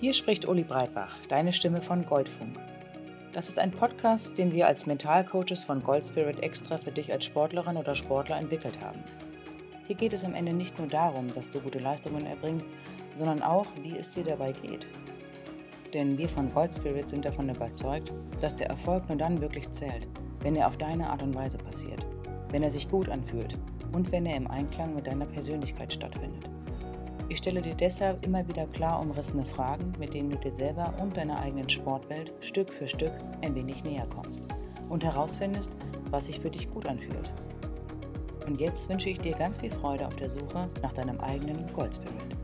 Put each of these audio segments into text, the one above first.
Hier spricht Uli Breitbach, deine Stimme von Goldfunk. Das ist ein Podcast, den wir als Mentalcoaches von Gold Spirit extra für dich als Sportlerin oder Sportler entwickelt haben. Hier geht es am Ende nicht nur darum, dass du gute Leistungen erbringst, sondern auch, wie es dir dabei geht. Denn wir von Gold Spirit sind davon überzeugt, dass der Erfolg nur dann wirklich zählt, wenn er auf deine Art und Weise passiert, wenn er sich gut anfühlt und wenn er im Einklang mit deiner Persönlichkeit stattfindet. Ich stelle dir deshalb immer wieder klar umrissene Fragen, mit denen du dir selber und deiner eigenen Sportwelt Stück für Stück ein wenig näher kommst und herausfindest, was sich für dich gut anfühlt. Und jetzt wünsche ich dir ganz viel Freude auf der Suche nach deinem eigenen Goldspirit.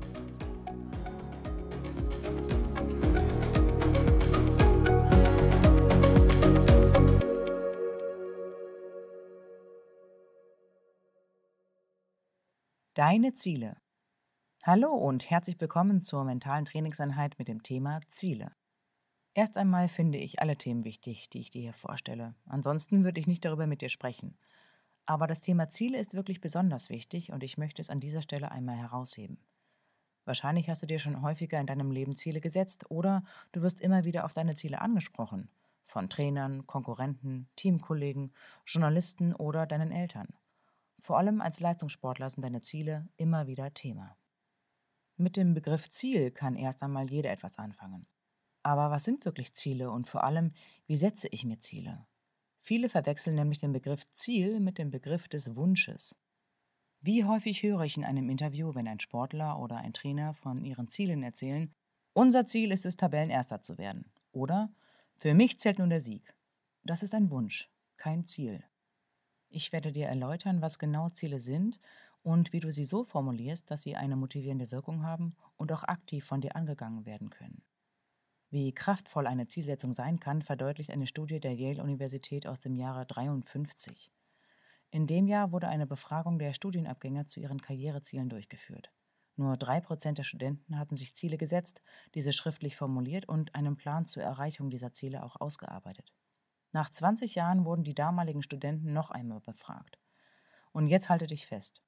Deine Ziele. Hallo und herzlich willkommen zur mentalen Trainingseinheit mit dem Thema Ziele. Erst einmal finde ich alle Themen wichtig, die ich dir hier vorstelle. Ansonsten würde ich nicht darüber mit dir sprechen. Aber das Thema Ziele ist wirklich besonders wichtig und ich möchte es an dieser Stelle einmal herausheben. Wahrscheinlich hast du dir schon häufiger in deinem Leben Ziele gesetzt oder du wirst immer wieder auf deine Ziele angesprochen. Von Trainern, Konkurrenten, Teamkollegen, Journalisten oder deinen Eltern. Vor allem als Leistungssportler sind deine Ziele immer wieder Thema. Mit dem Begriff Ziel kann erst einmal jeder etwas anfangen. Aber was sind wirklich Ziele und vor allem, wie setze ich mir Ziele? Viele verwechseln nämlich den Begriff Ziel mit dem Begriff des Wunsches. Wie häufig höre ich in einem Interview, wenn ein Sportler oder ein Trainer von ihren Zielen erzählen, unser Ziel ist es, Tabellenerster zu werden. Oder für mich zählt nun der Sieg. Das ist ein Wunsch, kein Ziel. Ich werde dir erläutern, was genau Ziele sind und wie du sie so formulierst, dass sie eine motivierende Wirkung haben und auch aktiv von dir angegangen werden können. Wie kraftvoll eine Zielsetzung sein kann, verdeutlicht eine Studie der Yale-Universität aus dem Jahre 53. In dem Jahr wurde eine Befragung der Studienabgänger zu ihren Karrierezielen durchgeführt. Nur drei Prozent der Studenten hatten sich Ziele gesetzt, diese schriftlich formuliert und einen Plan zur Erreichung dieser Ziele auch ausgearbeitet. Nach 20 Jahren wurden die damaligen Studenten noch einmal befragt. Und jetzt halte dich fest.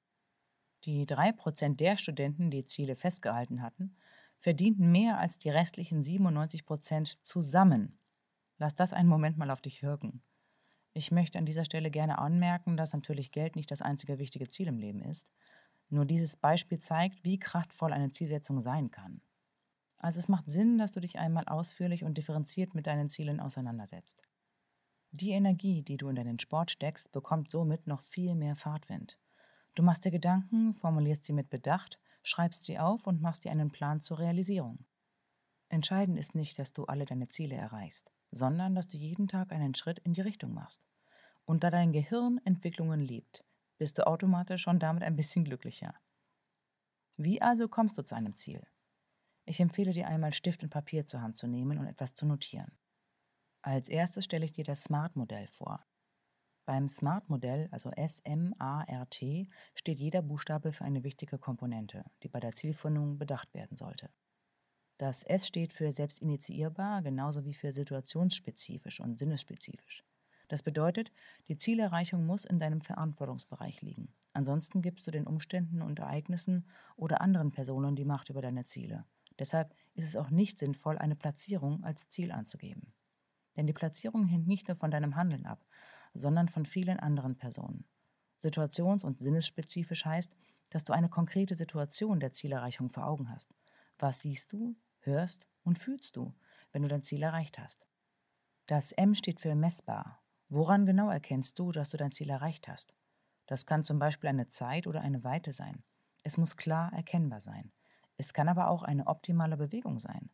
Die drei Prozent der Studenten, die Ziele festgehalten hatten, verdienten mehr als die restlichen 97 Prozent zusammen. Lass das einen Moment mal auf dich wirken. Ich möchte an dieser Stelle gerne anmerken, dass natürlich Geld nicht das einzige wichtige Ziel im Leben ist. Nur dieses Beispiel zeigt, wie kraftvoll eine Zielsetzung sein kann. Also es macht Sinn, dass du dich einmal ausführlich und differenziert mit deinen Zielen auseinandersetzt. Die Energie, die du in deinen Sport steckst, bekommt somit noch viel mehr Fahrtwind. Du machst dir Gedanken, formulierst sie mit Bedacht, schreibst sie auf und machst dir einen Plan zur Realisierung. Entscheidend ist nicht, dass du alle deine Ziele erreichst, sondern dass du jeden Tag einen Schritt in die Richtung machst. Und da dein Gehirn Entwicklungen liebt, bist du automatisch schon damit ein bisschen glücklicher. Wie also kommst du zu einem Ziel? Ich empfehle dir einmal Stift und Papier zur Hand zu nehmen und etwas zu notieren. Als erstes stelle ich dir das SMART-Modell vor. Beim SMART-Modell, also S-M-A-R-T, steht jeder Buchstabe für eine wichtige Komponente, die bei der Zielfindung bedacht werden sollte. Das S steht für selbstinitiierbar, genauso wie für situationsspezifisch und sinnesspezifisch. Das bedeutet, die Zielerreichung muss in deinem Verantwortungsbereich liegen. Ansonsten gibst du den Umständen und Ereignissen oder anderen Personen die Macht über deine Ziele. Deshalb ist es auch nicht sinnvoll, eine Platzierung als Ziel anzugeben. Denn die Platzierung hängt nicht nur von deinem Handeln ab, sondern von vielen anderen Personen. Situations- und sinnesspezifisch heißt, dass du eine konkrete Situation der Zielerreichung vor Augen hast. Was siehst du, hörst und fühlst du, wenn du dein Ziel erreicht hast? Das M steht für messbar. Woran genau erkennst du, dass du dein Ziel erreicht hast? Das kann zum Beispiel eine Zeit oder eine Weite sein. Es muss klar erkennbar sein. Es kann aber auch eine optimale Bewegung sein.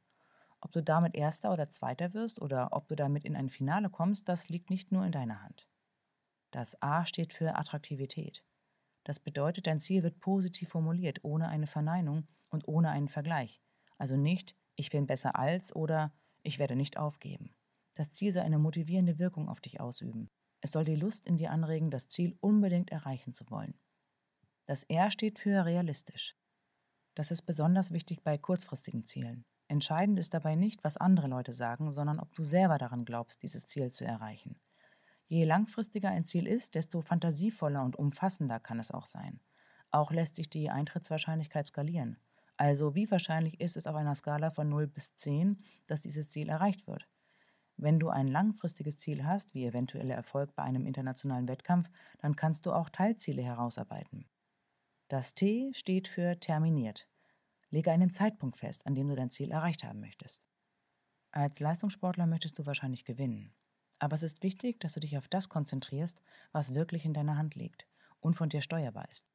Ob du damit Erster oder Zweiter wirst oder ob du damit in ein Finale kommst, das liegt nicht nur in deiner Hand. Das A steht für Attraktivität. Das bedeutet, dein Ziel wird positiv formuliert, ohne eine Verneinung und ohne einen Vergleich. Also nicht, ich bin besser als oder ich werde nicht aufgeben. Das Ziel soll eine motivierende Wirkung auf dich ausüben. Es soll die Lust in dir anregen, das Ziel unbedingt erreichen zu wollen. Das R steht für realistisch. Das ist besonders wichtig bei kurzfristigen Zielen. Entscheidend ist dabei nicht, was andere Leute sagen, sondern ob du selber daran glaubst, dieses Ziel zu erreichen. Je langfristiger ein Ziel ist, desto fantasievoller und umfassender kann es auch sein. Auch lässt sich die Eintrittswahrscheinlichkeit skalieren. Also wie wahrscheinlich ist es auf einer Skala von 0 bis 10, dass dieses Ziel erreicht wird? Wenn du ein langfristiges Ziel hast, wie eventueller Erfolg bei einem internationalen Wettkampf, dann kannst du auch Teilziele herausarbeiten. Das T steht für terminiert. Lege einen Zeitpunkt fest, an dem du dein Ziel erreicht haben möchtest. Als Leistungssportler möchtest du wahrscheinlich gewinnen. Aber es ist wichtig, dass du dich auf das konzentrierst, was wirklich in deiner Hand liegt und von dir steuerbar ist.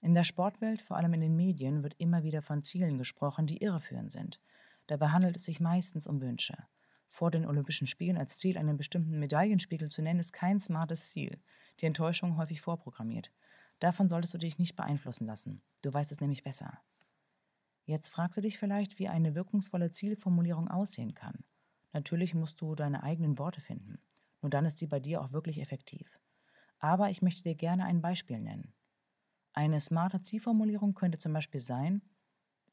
In der Sportwelt, vor allem in den Medien, wird immer wieder von Zielen gesprochen, die irreführend sind. Dabei handelt es sich meistens um Wünsche. Vor den Olympischen Spielen als Ziel einen bestimmten Medaillenspiegel zu nennen, ist kein smartes Ziel. Die Enttäuschung häufig vorprogrammiert. Davon solltest du dich nicht beeinflussen lassen. Du weißt es nämlich besser. Jetzt fragst du dich vielleicht, wie eine wirkungsvolle Zielformulierung aussehen kann. Natürlich musst du deine eigenen Worte finden. Nur dann ist sie bei dir auch wirklich effektiv. Aber ich möchte dir gerne ein Beispiel nennen. Eine smarte Zielformulierung könnte zum Beispiel sein,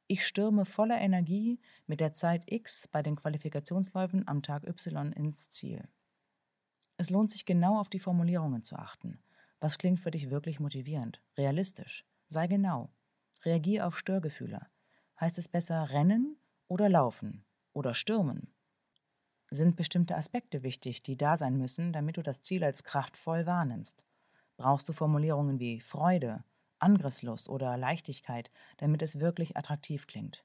ich stürme voller Energie mit der Zeit X bei den Qualifikationsläufen am Tag Y ins Ziel. Es lohnt sich genau auf die Formulierungen zu achten. Was klingt für dich wirklich motivierend, realistisch? Sei genau. Reagier auf Störgefühle. Heißt es besser rennen oder laufen oder stürmen? Sind bestimmte Aspekte wichtig, die da sein müssen, damit du das Ziel als kraftvoll wahrnimmst? Brauchst du Formulierungen wie Freude, Angriffslust oder Leichtigkeit, damit es wirklich attraktiv klingt.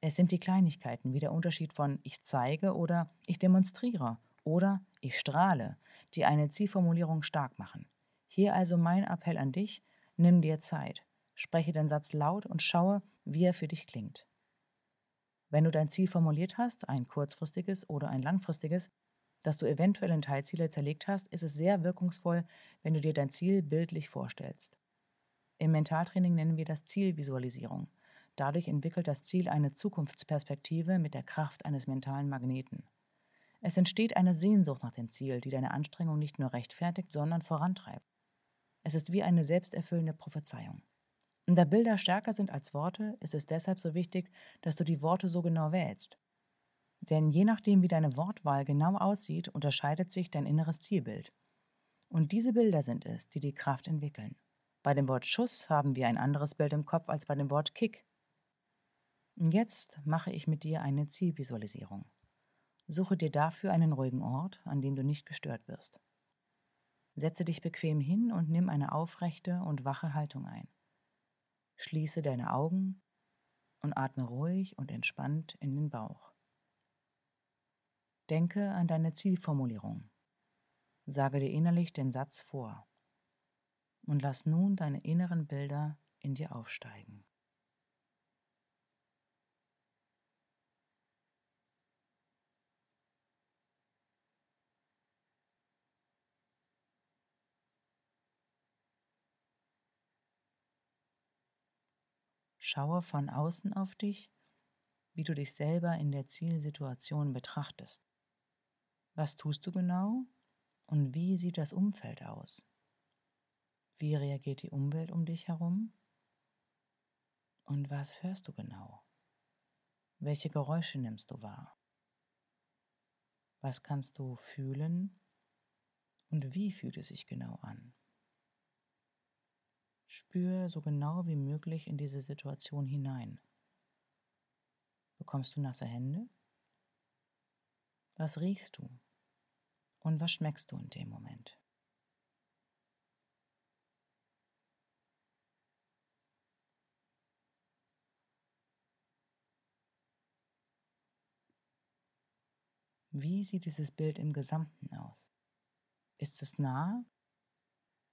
Es sind die Kleinigkeiten wie der Unterschied von ich zeige oder ich demonstriere oder ich strahle, die eine Zielformulierung stark machen. Hier also mein Appell an dich, nimm dir Zeit, spreche den Satz laut und schaue, wie er für dich klingt. Wenn du dein Ziel formuliert hast, ein kurzfristiges oder ein langfristiges, das du eventuell in Teilziele zerlegt hast, ist es sehr wirkungsvoll, wenn du dir dein Ziel bildlich vorstellst. Im Mentaltraining nennen wir das Zielvisualisierung. Dadurch entwickelt das Ziel eine Zukunftsperspektive mit der Kraft eines mentalen Magneten. Es entsteht eine Sehnsucht nach dem Ziel, die deine Anstrengung nicht nur rechtfertigt, sondern vorantreibt. Es ist wie eine selbsterfüllende Prophezeiung. Und da Bilder stärker sind als Worte, ist es deshalb so wichtig, dass du die Worte so genau wählst. Denn je nachdem, wie deine Wortwahl genau aussieht, unterscheidet sich dein inneres Zielbild. Und diese Bilder sind es, die die Kraft entwickeln. Bei dem Wort Schuss haben wir ein anderes Bild im Kopf als bei dem Wort Kick. Jetzt mache ich mit dir eine Zielvisualisierung. Suche dir dafür einen ruhigen Ort, an dem du nicht gestört wirst. Setze dich bequem hin und nimm eine aufrechte und wache Haltung ein. Schließe deine Augen und atme ruhig und entspannt in den Bauch. Denke an deine Zielformulierung. Sage dir innerlich den Satz vor und lass nun deine inneren Bilder in dir aufsteigen. Schaue von außen auf dich, wie du dich selber in der Zielsituation betrachtest. Was tust du genau und wie sieht das Umfeld aus? Wie reagiert die Umwelt um dich herum? Und was hörst du genau? Welche Geräusche nimmst du wahr? Was kannst du fühlen und wie fühlt es sich genau an? Spür so genau wie möglich in diese Situation hinein. Bekommst du nasse Hände? Was riechst du? Und was schmeckst du in dem Moment? Wie sieht dieses Bild im Gesamten aus? Ist es nah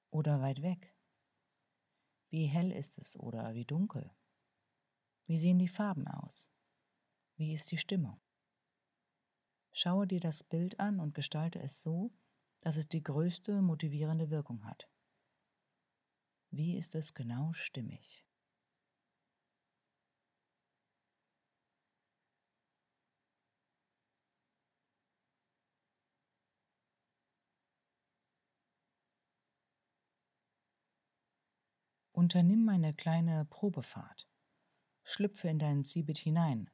oder weit weg? Wie hell ist es oder wie dunkel? Wie sehen die Farben aus? Wie ist die Stimmung? Schaue dir das Bild an und gestalte es so, dass es die größte motivierende Wirkung hat. Wie ist es genau stimmig? Unternimm eine kleine Probefahrt. Schlüpfe in dein Zielbild hinein.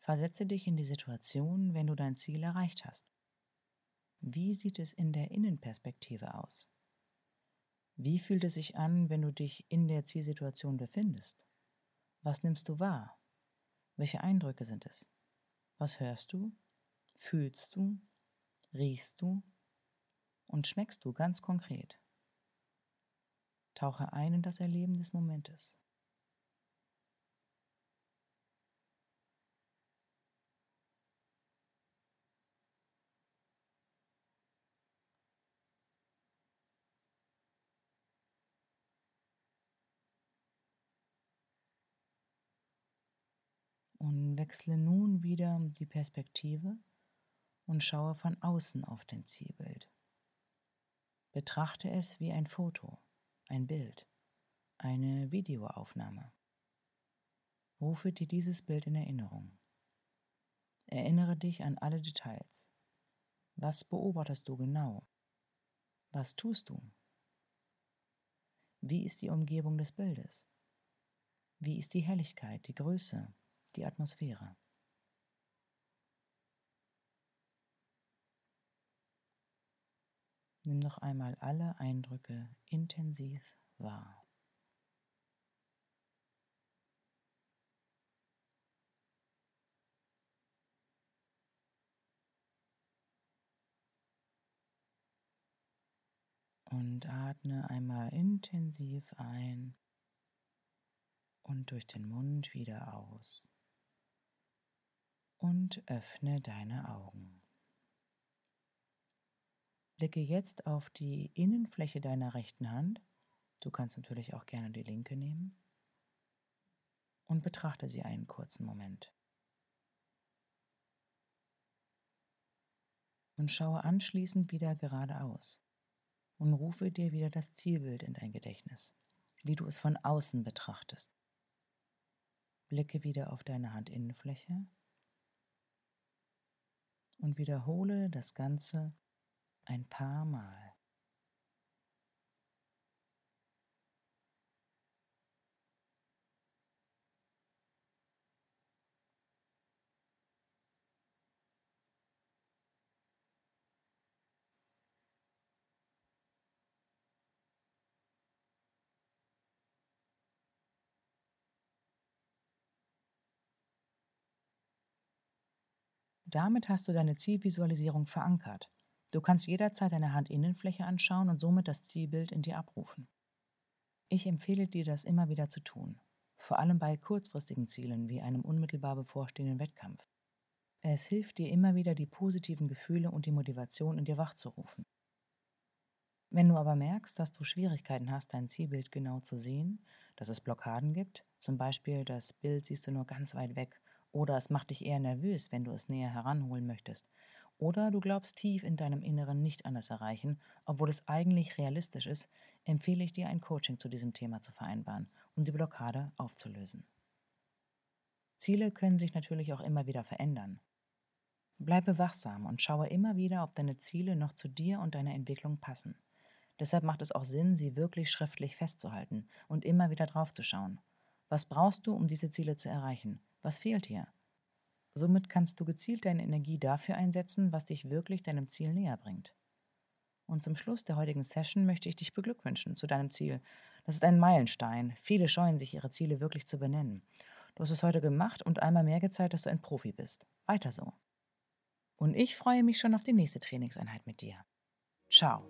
Versetze dich in die Situation, wenn du dein Ziel erreicht hast. Wie sieht es in der Innenperspektive aus? Wie fühlt es sich an, wenn du dich in der Zielsituation befindest? Was nimmst du wahr? Welche Eindrücke sind es? Was hörst du? Fühlst du? Riechst du? Und schmeckst du ganz konkret? Tauche ein in das Erleben des Momentes. Und wechsle nun wieder die Perspektive und schaue von außen auf dein Zielbild. Betrachte es wie ein Foto, ein Bild, eine Videoaufnahme. Rufe dir dieses Bild in Erinnerung. Erinnere dich an alle Details. Was beobachtest du genau? Was tust du? Wie ist die Umgebung des Bildes? Wie ist die Helligkeit, die Größe, die Atmosphäre. Nimm noch einmal alle Eindrücke intensiv wahr. Und atme einmal intensiv ein und durch den Mund wieder aus und öffne deine Augen. Blicke jetzt auf die Innenfläche deiner rechten Hand. Du kannst natürlich auch gerne die linke nehmen. Und betrachte sie einen kurzen Moment. Und schaue anschließend wieder geradeaus und rufe dir wieder das Zielbild in dein Gedächtnis, wie du es von außen betrachtest. Blicke wieder auf deine Handinnenfläche und wiederhole das Ganze ein paar Mal. Damit hast du deine Zielvisualisierung verankert. Du kannst jederzeit deine Handinnenfläche anschauen und somit das Zielbild in dir abrufen. Ich empfehle dir, das immer wieder zu tun, vor allem bei kurzfristigen Zielen wie einem unmittelbar bevorstehenden Wettkampf. Es hilft dir immer wieder, die positiven Gefühle und die Motivation in dir wachzurufen. Wenn du aber merkst, dass du Schwierigkeiten hast, dein Zielbild genau zu sehen, dass es Blockaden gibt, zum Beispiel das Bild siehst du nur ganz weit weg oder es macht dich eher nervös, wenn du es näher heranholen möchtest. Oder du glaubst tief in deinem Inneren nicht an das Erreichen, obwohl es eigentlich realistisch ist, empfehle ich dir ein Coaching zu diesem Thema zu vereinbaren, um die Blockade aufzulösen. Ziele können sich natürlich auch immer wieder verändern. Bleibe wachsam und schaue immer wieder, ob deine Ziele noch zu dir und deiner Entwicklung passen. Deshalb macht es auch Sinn, sie wirklich schriftlich festzuhalten und immer wieder draufzuschauen. Was brauchst du, um diese Ziele zu erreichen? Was fehlt dir? Somit kannst du gezielt deine Energie dafür einsetzen, was dich wirklich deinem Ziel näher bringt. Und zum Schluss der heutigen Session möchte ich dich beglückwünschen zu deinem Ziel. Das ist ein Meilenstein. Viele scheuen sich, ihre Ziele wirklich zu benennen. Du hast es heute gemacht und einmal mehr gezeigt, dass du ein Profi bist. Weiter so. Und ich freue mich schon auf die nächste Trainingseinheit mit dir. Ciao.